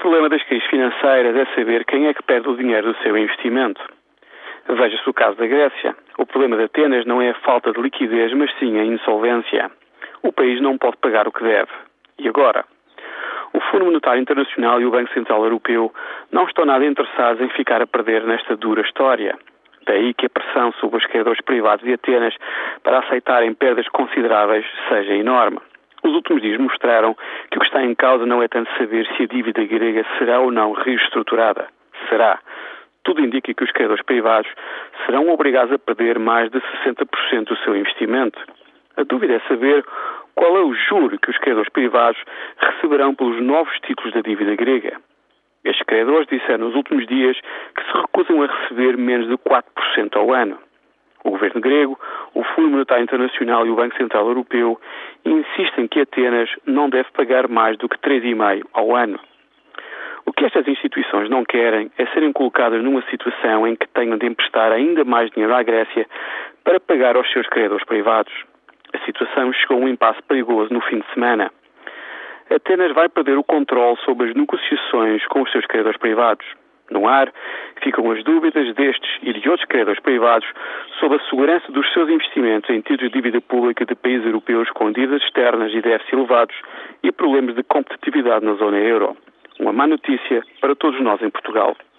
problema das crises financeiras é saber quem é que perde o dinheiro do seu investimento. Veja-se o caso da Grécia. O problema de Atenas não é a falta de liquidez, mas sim a insolvência. O país não pode pagar o que deve. E agora? O Fundo Monetário Internacional e o Banco Central Europeu não estão nada interessados em ficar a perder nesta dura história. Daí que a pressão sobre os criadores privados de Atenas para aceitarem perdas consideráveis seja enorme. Os últimos dias mostraram que o que está em causa não é tanto saber se a dívida grega será ou não reestruturada. Será. Tudo indica que os criadores privados serão obrigados a perder mais de 60% do seu investimento. A dúvida é saber qual é o juro que os criadores privados receberão pelos novos títulos da dívida grega. Estes credores disseram nos últimos dias que se recusam a receber menos de 4% ao ano. O governo grego, o Fundo Monetário Internacional e o Banco Central Europeu insistem que Atenas não deve pagar mais do que 3,5% ao ano. O que estas instituições não querem é serem colocadas numa situação em que tenham de emprestar ainda mais dinheiro à Grécia para pagar aos seus credores privados. A situação chegou a um impasse perigoso no fim de semana. Atenas vai perder o controle sobre as negociações com os seus credores privados. No ar, ficam as dúvidas destes e de outros credores privados sobre a segurança dos seus investimentos em títulos de dívida pública de países europeus com dívidas externas e déficits elevados e problemas de competitividade na zona euro. Uma má notícia para todos nós em Portugal.